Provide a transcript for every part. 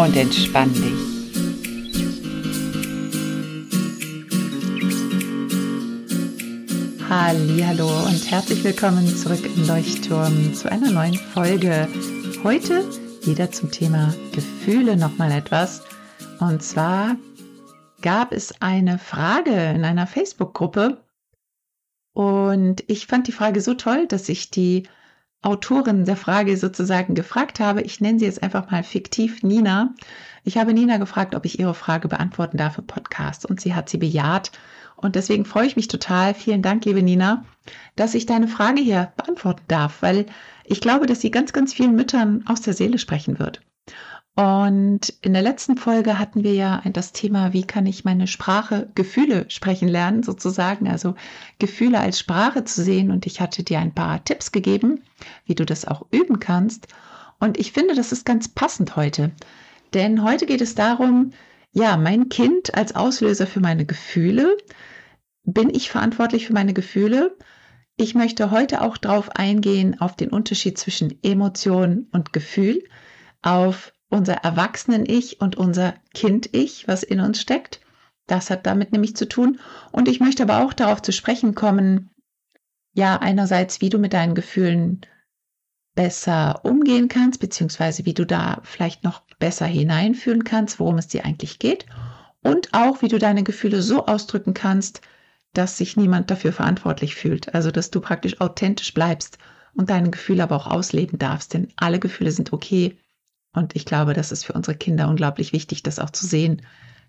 Und entspann dich. Hallo und herzlich willkommen zurück im Leuchtturm zu einer neuen Folge. Heute wieder zum Thema Gefühle nochmal etwas. Und zwar gab es eine Frage in einer Facebook-Gruppe und ich fand die Frage so toll, dass ich die Autorin der Frage sozusagen gefragt habe. Ich nenne sie jetzt einfach mal fiktiv Nina. Ich habe Nina gefragt, ob ich ihre Frage beantworten darf im Podcast und sie hat sie bejaht. Und deswegen freue ich mich total. Vielen Dank, liebe Nina, dass ich deine Frage hier beantworten darf, weil ich glaube, dass sie ganz, ganz vielen Müttern aus der Seele sprechen wird. Und in der letzten Folge hatten wir ja das Thema, wie kann ich meine Sprache, Gefühle sprechen lernen, sozusagen, also Gefühle als Sprache zu sehen. Und ich hatte dir ein paar Tipps gegeben, wie du das auch üben kannst. Und ich finde, das ist ganz passend heute. Denn heute geht es darum, ja, mein Kind als Auslöser für meine Gefühle. Bin ich verantwortlich für meine Gefühle? Ich möchte heute auch darauf eingehen, auf den Unterschied zwischen Emotion und Gefühl, auf unser Erwachsenen-Ich und unser Kind-Ich, was in uns steckt. Das hat damit nämlich zu tun. Und ich möchte aber auch darauf zu sprechen kommen, ja, einerseits, wie du mit deinen Gefühlen besser umgehen kannst, beziehungsweise wie du da vielleicht noch besser hineinfühlen kannst, worum es dir eigentlich geht. Und auch, wie du deine Gefühle so ausdrücken kannst, dass sich niemand dafür verantwortlich fühlt. Also, dass du praktisch authentisch bleibst und deine Gefühle aber auch ausleben darfst. Denn alle Gefühle sind okay und ich glaube, das ist für unsere Kinder unglaublich wichtig, das auch zu sehen,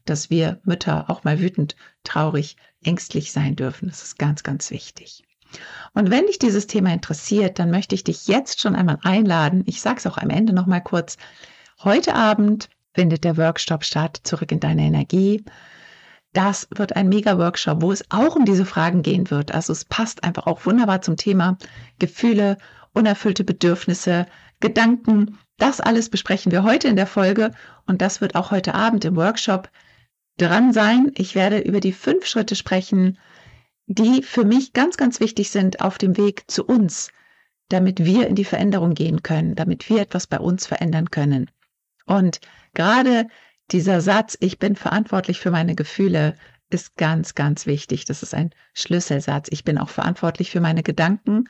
dass wir Mütter auch mal wütend, traurig, ängstlich sein dürfen. Das ist ganz, ganz wichtig. Und wenn dich dieses Thema interessiert, dann möchte ich dich jetzt schon einmal einladen. Ich sage es auch am Ende noch mal kurz. Heute Abend findet der Workshop statt, zurück in deine Energie. Das wird ein Mega-Workshop, wo es auch um diese Fragen gehen wird. Also es passt einfach auch wunderbar zum Thema Gefühle, unerfüllte Bedürfnisse, Gedanken, das alles besprechen wir heute in der Folge und das wird auch heute Abend im Workshop dran sein. Ich werde über die fünf Schritte sprechen, die für mich ganz, ganz wichtig sind auf dem Weg zu uns, damit wir in die Veränderung gehen können, damit wir etwas bei uns verändern können. Und gerade dieser Satz, ich bin verantwortlich für meine Gefühle, ist ganz, ganz wichtig. Das ist ein Schlüsselsatz. Ich bin auch verantwortlich für meine Gedanken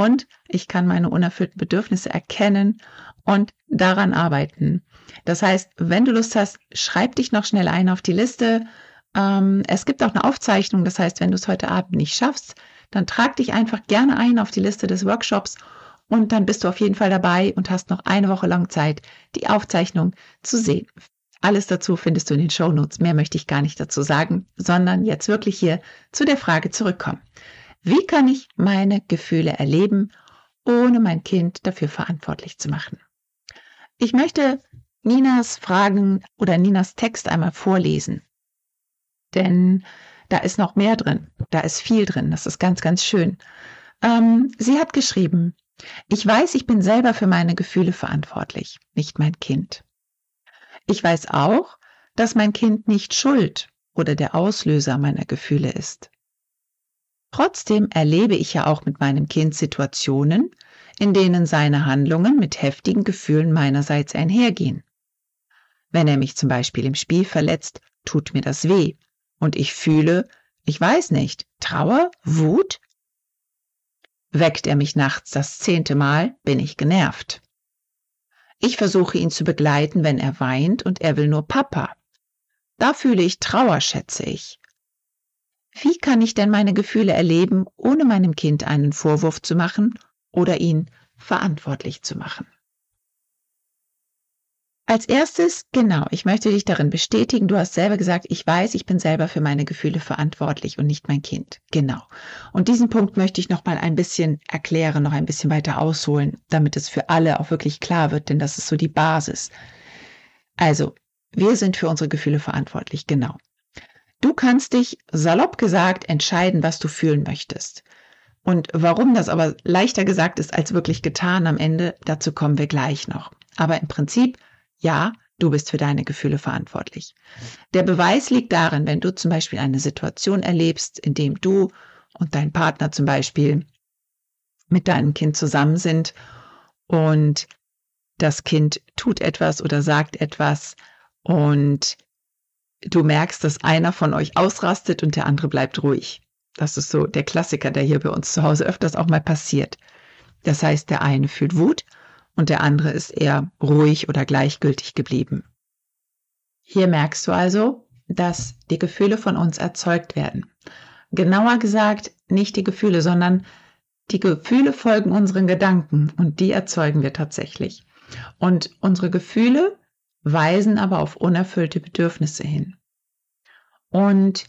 und ich kann meine unerfüllten Bedürfnisse erkennen und daran arbeiten. Das heißt, wenn du Lust hast, schreib dich noch schnell ein auf die Liste. Ähm, es gibt auch eine Aufzeichnung, das heißt, wenn du es heute Abend nicht schaffst, dann trag dich einfach gerne ein auf die Liste des Workshops und dann bist du auf jeden Fall dabei und hast noch eine Woche lang Zeit, die Aufzeichnung zu sehen. Alles dazu findest du in den Show Notes. Mehr möchte ich gar nicht dazu sagen, sondern jetzt wirklich hier zu der Frage zurückkommen. Wie kann ich meine Gefühle erleben, ohne mein Kind dafür verantwortlich zu machen? Ich möchte Ninas Fragen oder Ninas Text einmal vorlesen. Denn da ist noch mehr drin. Da ist viel drin. Das ist ganz, ganz schön. Ähm, sie hat geschrieben, ich weiß, ich bin selber für meine Gefühle verantwortlich, nicht mein Kind. Ich weiß auch, dass mein Kind nicht schuld oder der Auslöser meiner Gefühle ist. Trotzdem erlebe ich ja auch mit meinem Kind Situationen, in denen seine Handlungen mit heftigen Gefühlen meinerseits einhergehen. Wenn er mich zum Beispiel im Spiel verletzt, tut mir das weh und ich fühle, ich weiß nicht, Trauer, Wut? Weckt er mich nachts das zehnte Mal, bin ich genervt. Ich versuche ihn zu begleiten, wenn er weint und er will nur Papa. Da fühle ich Trauer, schätze ich. Wie kann ich denn meine Gefühle erleben, ohne meinem Kind einen Vorwurf zu machen oder ihn verantwortlich zu machen? als erstes, genau, ich möchte dich darin bestätigen, du hast selber gesagt, ich weiß, ich bin selber für meine Gefühle verantwortlich und nicht mein Kind. Genau. Und diesen Punkt möchte ich noch mal ein bisschen erklären, noch ein bisschen weiter ausholen, damit es für alle auch wirklich klar wird, denn das ist so die Basis. Also, wir sind für unsere Gefühle verantwortlich, genau. Du kannst dich salopp gesagt entscheiden, was du fühlen möchtest. Und warum das aber leichter gesagt ist als wirklich getan am Ende, dazu kommen wir gleich noch. Aber im Prinzip ja, du bist für deine Gefühle verantwortlich. Der Beweis liegt darin, wenn du zum Beispiel eine Situation erlebst, in dem du und dein Partner zum Beispiel mit deinem Kind zusammen sind und das Kind tut etwas oder sagt etwas und du merkst, dass einer von euch ausrastet und der andere bleibt ruhig. Das ist so der Klassiker, der hier bei uns zu Hause öfters auch mal passiert. Das heißt, der eine fühlt Wut und der andere ist eher ruhig oder gleichgültig geblieben. Hier merkst du also, dass die Gefühle von uns erzeugt werden. Genauer gesagt, nicht die Gefühle, sondern die Gefühle folgen unseren Gedanken und die erzeugen wir tatsächlich. Und unsere Gefühle weisen aber auf unerfüllte Bedürfnisse hin. Und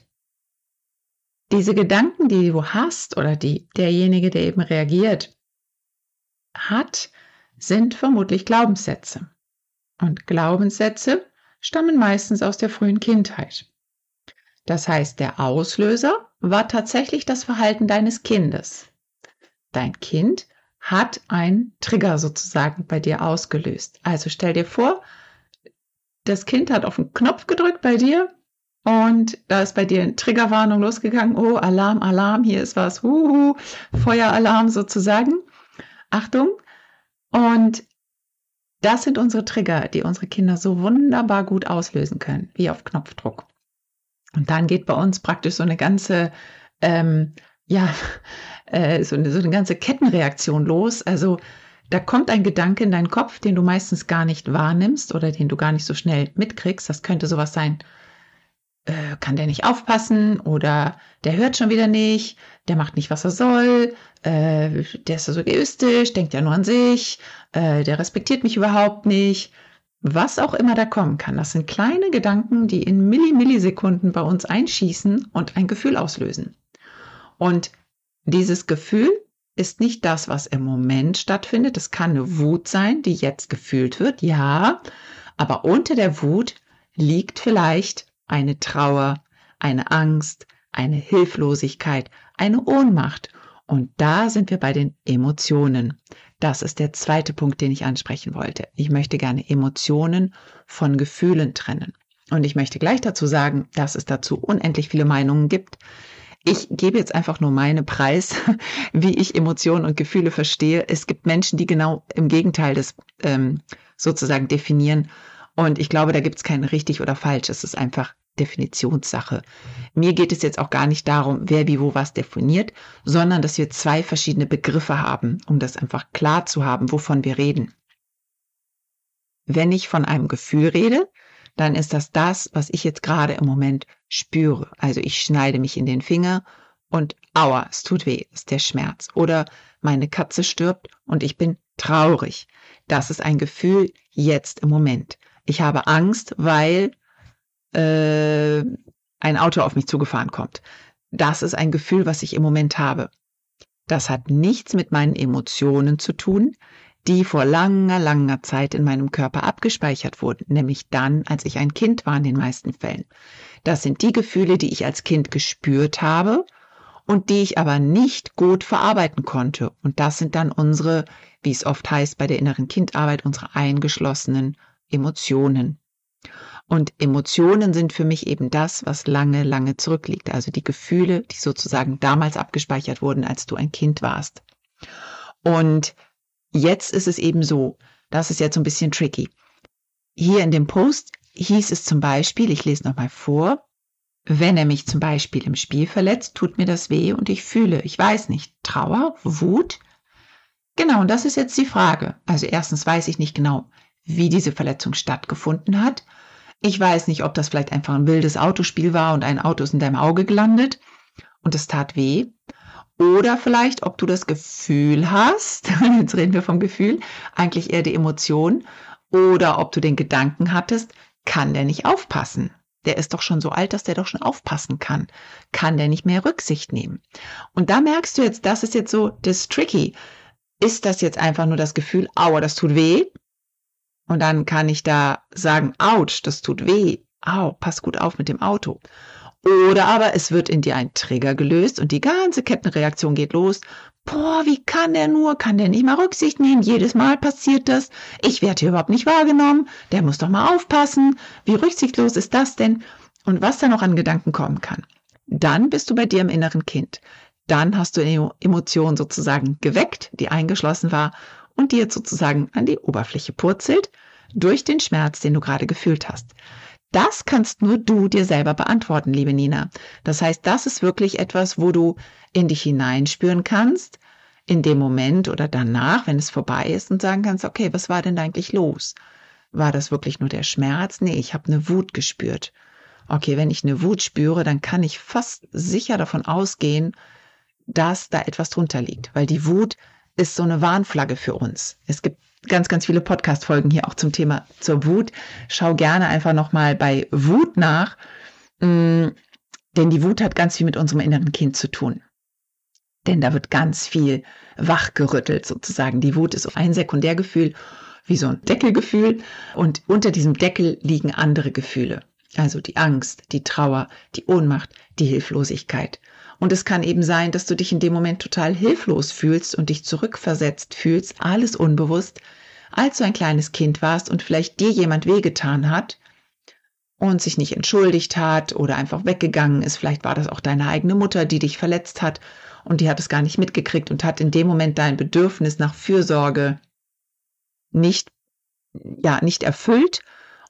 diese Gedanken, die du hast oder die derjenige, der eben reagiert, hat, sind vermutlich Glaubenssätze. Und Glaubenssätze stammen meistens aus der frühen Kindheit. Das heißt, der Auslöser war tatsächlich das Verhalten deines Kindes. Dein Kind hat ein Trigger sozusagen bei dir ausgelöst. Also stell dir vor, das Kind hat auf den Knopf gedrückt bei dir und da ist bei dir eine Triggerwarnung losgegangen. Oh, Alarm, Alarm, hier ist was. Huhu, Feueralarm sozusagen. Achtung, und das sind unsere Trigger, die unsere Kinder so wunderbar gut auslösen können, wie auf Knopfdruck. Und dann geht bei uns praktisch so eine ganze, ähm, ja, äh, so, eine, so eine ganze Kettenreaktion los. Also da kommt ein Gedanke in deinen Kopf, den du meistens gar nicht wahrnimmst oder den du gar nicht so schnell mitkriegst. Das könnte sowas sein, äh, kann der nicht aufpassen oder der hört schon wieder nicht, der macht nicht, was er soll, äh, der ist so egoistisch, denkt ja nur an sich, äh, der respektiert mich überhaupt nicht. Was auch immer da kommen kann, das sind kleine Gedanken, die in Millimillisekunden bei uns einschießen und ein Gefühl auslösen. Und dieses Gefühl ist nicht das, was im Moment stattfindet. Es kann eine Wut sein, die jetzt gefühlt wird, ja, aber unter der Wut liegt vielleicht eine Trauer, eine Angst, eine Hilflosigkeit, eine Ohnmacht. Und da sind wir bei den Emotionen. Das ist der zweite Punkt, den ich ansprechen wollte. Ich möchte gerne Emotionen von Gefühlen trennen. Und ich möchte gleich dazu sagen, dass es dazu unendlich viele Meinungen gibt. Ich gebe jetzt einfach nur meine Preis, wie ich Emotionen und Gefühle verstehe. Es gibt Menschen, die genau im Gegenteil des ähm, sozusagen definieren. Und ich glaube, da gibt es kein richtig oder falsch. Es ist einfach Definitionssache. Mir geht es jetzt auch gar nicht darum, wer wie wo was definiert, sondern dass wir zwei verschiedene Begriffe haben, um das einfach klar zu haben, wovon wir reden. Wenn ich von einem Gefühl rede, dann ist das das, was ich jetzt gerade im Moment spüre. Also ich schneide mich in den Finger und aua, es tut weh, ist der Schmerz. Oder meine Katze stirbt und ich bin traurig. Das ist ein Gefühl jetzt im Moment. Ich habe Angst, weil äh, ein Auto auf mich zugefahren kommt. Das ist ein Gefühl, was ich im Moment habe. Das hat nichts mit meinen Emotionen zu tun, die vor langer, langer Zeit in meinem Körper abgespeichert wurden, nämlich dann, als ich ein Kind war in den meisten Fällen. Das sind die Gefühle, die ich als Kind gespürt habe und die ich aber nicht gut verarbeiten konnte. Und das sind dann unsere, wie es oft heißt bei der inneren Kindarbeit, unsere eingeschlossenen Emotionen. Und Emotionen sind für mich eben das, was lange, lange zurückliegt. Also die Gefühle, die sozusagen damals abgespeichert wurden, als du ein Kind warst. Und jetzt ist es eben so, das ist jetzt ein bisschen tricky. Hier in dem Post hieß es zum Beispiel, ich lese nochmal vor, wenn er mich zum Beispiel im Spiel verletzt, tut mir das weh und ich fühle, ich weiß nicht, Trauer, Wut. Genau, und das ist jetzt die Frage. Also erstens weiß ich nicht genau, wie diese Verletzung stattgefunden hat. Ich weiß nicht, ob das vielleicht einfach ein wildes Autospiel war und ein Auto ist in deinem Auge gelandet und es tat weh. Oder vielleicht, ob du das Gefühl hast, jetzt reden wir vom Gefühl, eigentlich eher die Emotion oder ob du den Gedanken hattest, kann der nicht aufpassen? Der ist doch schon so alt, dass der doch schon aufpassen kann. Kann der nicht mehr Rücksicht nehmen? Und da merkst du jetzt, das ist jetzt so das Tricky. Ist das jetzt einfach nur das Gefühl, aua, das tut weh? Und dann kann ich da sagen, ouch, das tut weh. Au, pass gut auf mit dem Auto. Oder aber es wird in dir ein Trigger gelöst und die ganze Kettenreaktion geht los. Boah, wie kann der nur? Kann der nicht mal Rücksicht nehmen? Jedes Mal passiert das. Ich werde hier überhaupt nicht wahrgenommen. Der muss doch mal aufpassen. Wie rücksichtslos ist das denn? Und was da noch an Gedanken kommen kann. Dann bist du bei dir im inneren Kind. Dann hast du eine Emotion sozusagen geweckt, die eingeschlossen war und die jetzt sozusagen an die Oberfläche purzelt durch den Schmerz, den du gerade gefühlt hast. Das kannst nur du dir selber beantworten, liebe Nina. Das heißt, das ist wirklich etwas, wo du in dich hineinspüren kannst, in dem Moment oder danach, wenn es vorbei ist und sagen kannst, okay, was war denn eigentlich los? War das wirklich nur der Schmerz? Nee, ich habe eine Wut gespürt. Okay, wenn ich eine Wut spüre, dann kann ich fast sicher davon ausgehen, dass da etwas drunter liegt, weil die Wut ist so eine Warnflagge für uns. Es gibt ganz, ganz viele Podcast-Folgen hier auch zum Thema zur Wut. Schau gerne einfach nochmal bei Wut nach, mm, denn die Wut hat ganz viel mit unserem inneren Kind zu tun. Denn da wird ganz viel wachgerüttelt sozusagen. Die Wut ist ein Sekundärgefühl, wie so ein Deckelgefühl. Und unter diesem Deckel liegen andere Gefühle. Also die Angst, die Trauer, die Ohnmacht, die Hilflosigkeit. Und es kann eben sein, dass du dich in dem Moment total hilflos fühlst und dich zurückversetzt fühlst, alles unbewusst, als du ein kleines Kind warst und vielleicht dir jemand wehgetan hat und sich nicht entschuldigt hat oder einfach weggegangen ist. Vielleicht war das auch deine eigene Mutter, die dich verletzt hat und die hat es gar nicht mitgekriegt und hat in dem Moment dein Bedürfnis nach Fürsorge nicht, ja, nicht erfüllt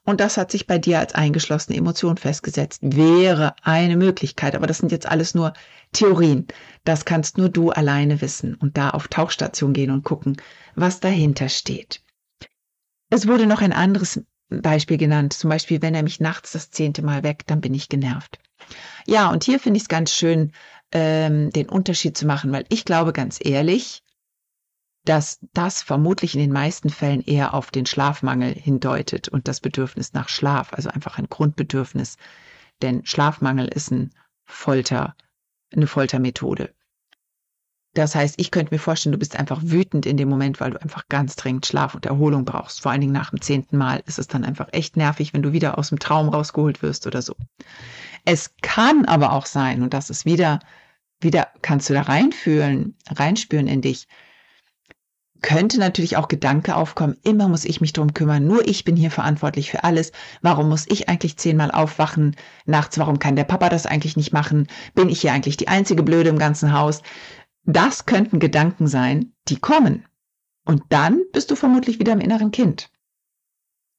und das hat sich bei dir als eingeschlossene Emotion festgesetzt. Wäre eine Möglichkeit, aber das sind jetzt alles nur Theorien. Das kannst nur du alleine wissen und da auf Tauchstation gehen und gucken, was dahinter steht. Es wurde noch ein anderes Beispiel genannt, zum Beispiel, wenn er mich nachts das zehnte Mal weckt, dann bin ich genervt. Ja, und hier finde ich es ganz schön, ähm, den Unterschied zu machen, weil ich glaube ganz ehrlich, dass das vermutlich in den meisten Fällen eher auf den Schlafmangel hindeutet und das Bedürfnis nach Schlaf, also einfach ein Grundbedürfnis. Denn Schlafmangel ist ein Folter, eine Foltermethode. Das heißt, ich könnte mir vorstellen, du bist einfach wütend in dem Moment, weil du einfach ganz dringend Schlaf und Erholung brauchst. Vor allen Dingen nach dem zehnten Mal ist es dann einfach echt nervig, wenn du wieder aus dem Traum rausgeholt wirst oder so. Es kann aber auch sein, und das ist wieder, wieder kannst du da reinfühlen, reinspüren in dich, könnte natürlich auch Gedanke aufkommen, immer muss ich mich drum kümmern, nur ich bin hier verantwortlich für alles. Warum muss ich eigentlich zehnmal aufwachen nachts? Warum kann der Papa das eigentlich nicht machen? Bin ich hier eigentlich die einzige Blöde im ganzen Haus? Das könnten Gedanken sein, die kommen. Und dann bist du vermutlich wieder im inneren Kind.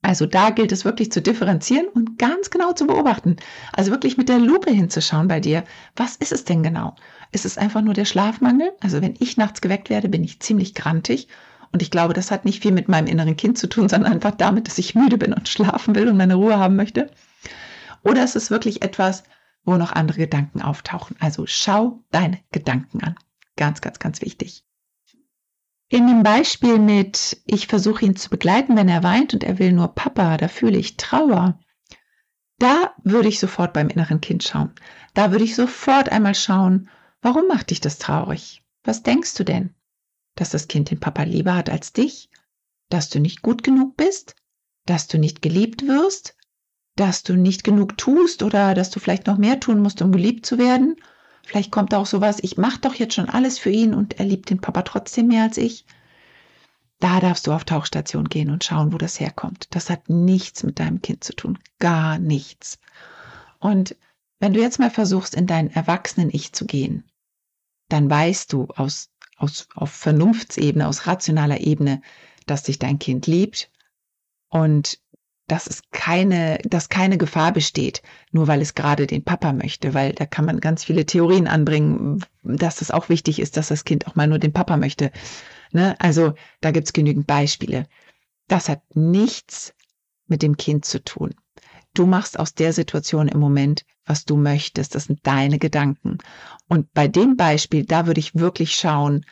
Also da gilt es wirklich zu differenzieren und ganz genau zu beobachten. Also wirklich mit der Lupe hinzuschauen bei dir. Was ist es denn genau? Ist es einfach nur der Schlafmangel? Also wenn ich nachts geweckt werde, bin ich ziemlich grantig. Und ich glaube, das hat nicht viel mit meinem inneren Kind zu tun, sondern einfach damit, dass ich müde bin und schlafen will und meine Ruhe haben möchte. Oder ist es wirklich etwas, wo noch andere Gedanken auftauchen? Also schau deine Gedanken an. Ganz, ganz, ganz wichtig. In dem Beispiel mit, ich versuche ihn zu begleiten, wenn er weint und er will nur Papa, da fühle ich Trauer. Da würde ich sofort beim inneren Kind schauen. Da würde ich sofort einmal schauen, Warum macht dich das traurig? Was denkst du denn? Dass das Kind den Papa lieber hat als dich? Dass du nicht gut genug bist? Dass du nicht geliebt wirst? Dass du nicht genug tust oder dass du vielleicht noch mehr tun musst, um geliebt zu werden? Vielleicht kommt auch sowas, ich mache doch jetzt schon alles für ihn und er liebt den Papa trotzdem mehr als ich. Da darfst du auf Tauchstation gehen und schauen, wo das herkommt. Das hat nichts mit deinem Kind zu tun. Gar nichts. Und wenn du jetzt mal versuchst, in dein Erwachsenen-Ich zu gehen dann weißt du aus, aus, auf Vernunftsebene, aus rationaler Ebene, dass dich dein Kind liebt und dass es keine, dass keine Gefahr besteht, nur weil es gerade den Papa möchte, weil da kann man ganz viele Theorien anbringen, dass es auch wichtig ist, dass das Kind auch mal nur den Papa möchte. Ne? Also da gibt's genügend Beispiele. Das hat nichts mit dem Kind zu tun. Du machst aus der Situation im Moment, was du möchtest. Das sind deine Gedanken. Und bei dem Beispiel, da würde ich wirklich schauen,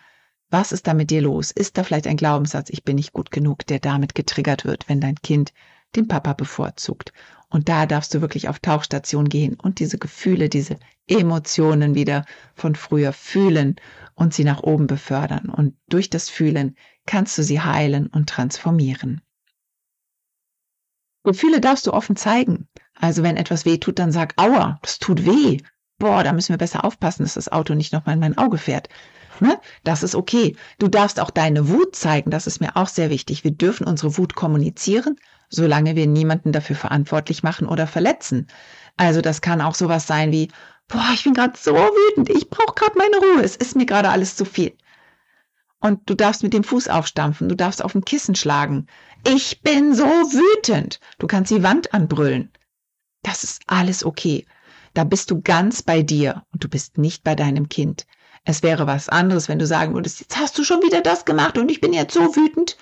Was ist da mit dir los? Ist da vielleicht ein Glaubenssatz, ich bin nicht gut genug, der damit getriggert wird, wenn dein Kind den Papa bevorzugt? Und da darfst du wirklich auf Tauchstation gehen und diese Gefühle, diese Emotionen wieder von früher fühlen und sie nach oben befördern. Und durch das Fühlen kannst du sie heilen und transformieren. Gefühle darfst du offen zeigen. Also wenn etwas weh tut, dann sag, aua, das tut weh. Boah, da müssen wir besser aufpassen, dass das Auto nicht nochmal in mein Auge fährt. Ne? Das ist okay. Du darfst auch deine Wut zeigen. Das ist mir auch sehr wichtig. Wir dürfen unsere Wut kommunizieren, solange wir niemanden dafür verantwortlich machen oder verletzen. Also das kann auch sowas sein wie, boah, ich bin gerade so wütend. Ich brauche gerade meine Ruhe. Es ist mir gerade alles zu viel. Und du darfst mit dem Fuß aufstampfen. Du darfst auf ein Kissen schlagen. Ich bin so wütend. Du kannst die Wand anbrüllen. Das ist alles okay. Da bist du ganz bei dir und du bist nicht bei deinem Kind. Es wäre was anderes, wenn du sagen würdest, jetzt hast du schon wieder das gemacht und ich bin jetzt so wütend.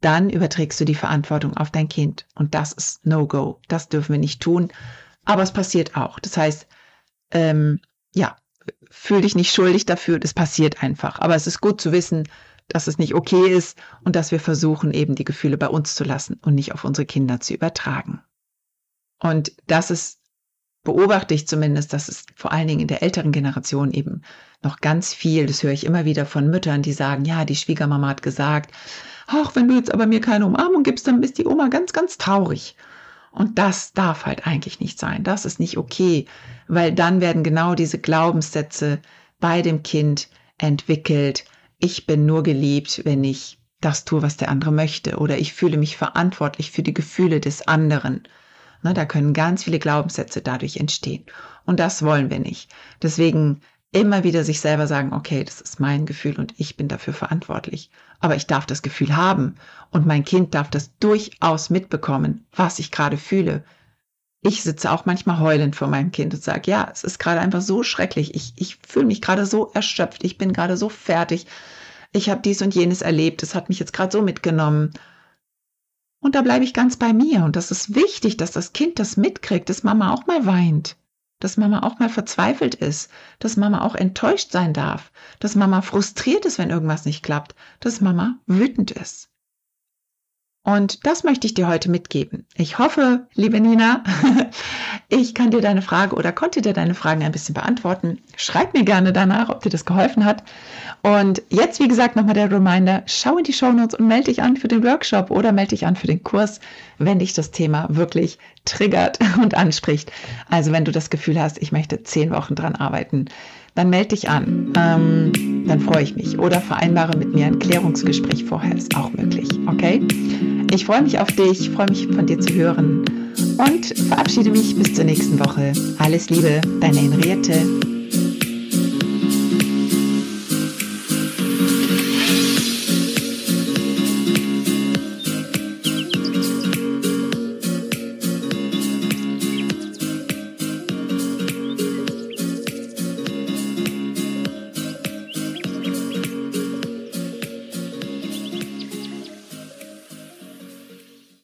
Dann überträgst du die Verantwortung auf dein Kind. Und das ist No-Go. Das dürfen wir nicht tun. Aber es passiert auch. Das heißt, ähm, ja, fühl dich nicht schuldig dafür. Das passiert einfach. Aber es ist gut zu wissen, dass es nicht okay ist und dass wir versuchen, eben die Gefühle bei uns zu lassen und nicht auf unsere Kinder zu übertragen. Und das ist beobachte ich zumindest, dass es vor allen Dingen in der älteren Generation eben noch ganz viel, das höre ich immer wieder von Müttern, die sagen, ja, die Schwiegermama hat gesagt, ach, wenn du jetzt aber mir keine Umarmung gibst, dann bist die Oma ganz, ganz traurig. Und das darf halt eigentlich nicht sein. Das ist nicht okay, weil dann werden genau diese Glaubenssätze bei dem Kind entwickelt. Ich bin nur geliebt, wenn ich das tue, was der andere möchte. Oder ich fühle mich verantwortlich für die Gefühle des anderen. Ne, da können ganz viele Glaubenssätze dadurch entstehen. Und das wollen wir nicht. Deswegen immer wieder sich selber sagen, okay, das ist mein Gefühl und ich bin dafür verantwortlich. Aber ich darf das Gefühl haben und mein Kind darf das durchaus mitbekommen, was ich gerade fühle. Ich sitze auch manchmal heulend vor meinem Kind und sage, ja, es ist gerade einfach so schrecklich. Ich, ich fühle mich gerade so erschöpft. Ich bin gerade so fertig. Ich habe dies und jenes erlebt. Es hat mich jetzt gerade so mitgenommen. Und da bleibe ich ganz bei mir. Und das ist wichtig, dass das Kind das mitkriegt, dass Mama auch mal weint, dass Mama auch mal verzweifelt ist, dass Mama auch enttäuscht sein darf, dass Mama frustriert ist, wenn irgendwas nicht klappt, dass Mama wütend ist. Und das möchte ich dir heute mitgeben. Ich hoffe, liebe Nina, ich kann dir deine Frage oder konnte dir deine Fragen ein bisschen beantworten. Schreib mir gerne danach, ob dir das geholfen hat. Und jetzt, wie gesagt, nochmal der Reminder, schau in die Show Notes und melde dich an für den Workshop oder melde dich an für den Kurs, wenn dich das Thema wirklich triggert und anspricht. Also wenn du das Gefühl hast, ich möchte zehn Wochen dran arbeiten, dann melde dich an. Ähm, dann freue ich mich. Oder vereinbare mit mir ein Klärungsgespräch vorher, ist auch möglich. Okay? Ich freue mich auf dich, freue mich von dir zu hören und verabschiede mich bis zur nächsten Woche. Alles Liebe, deine Henriette.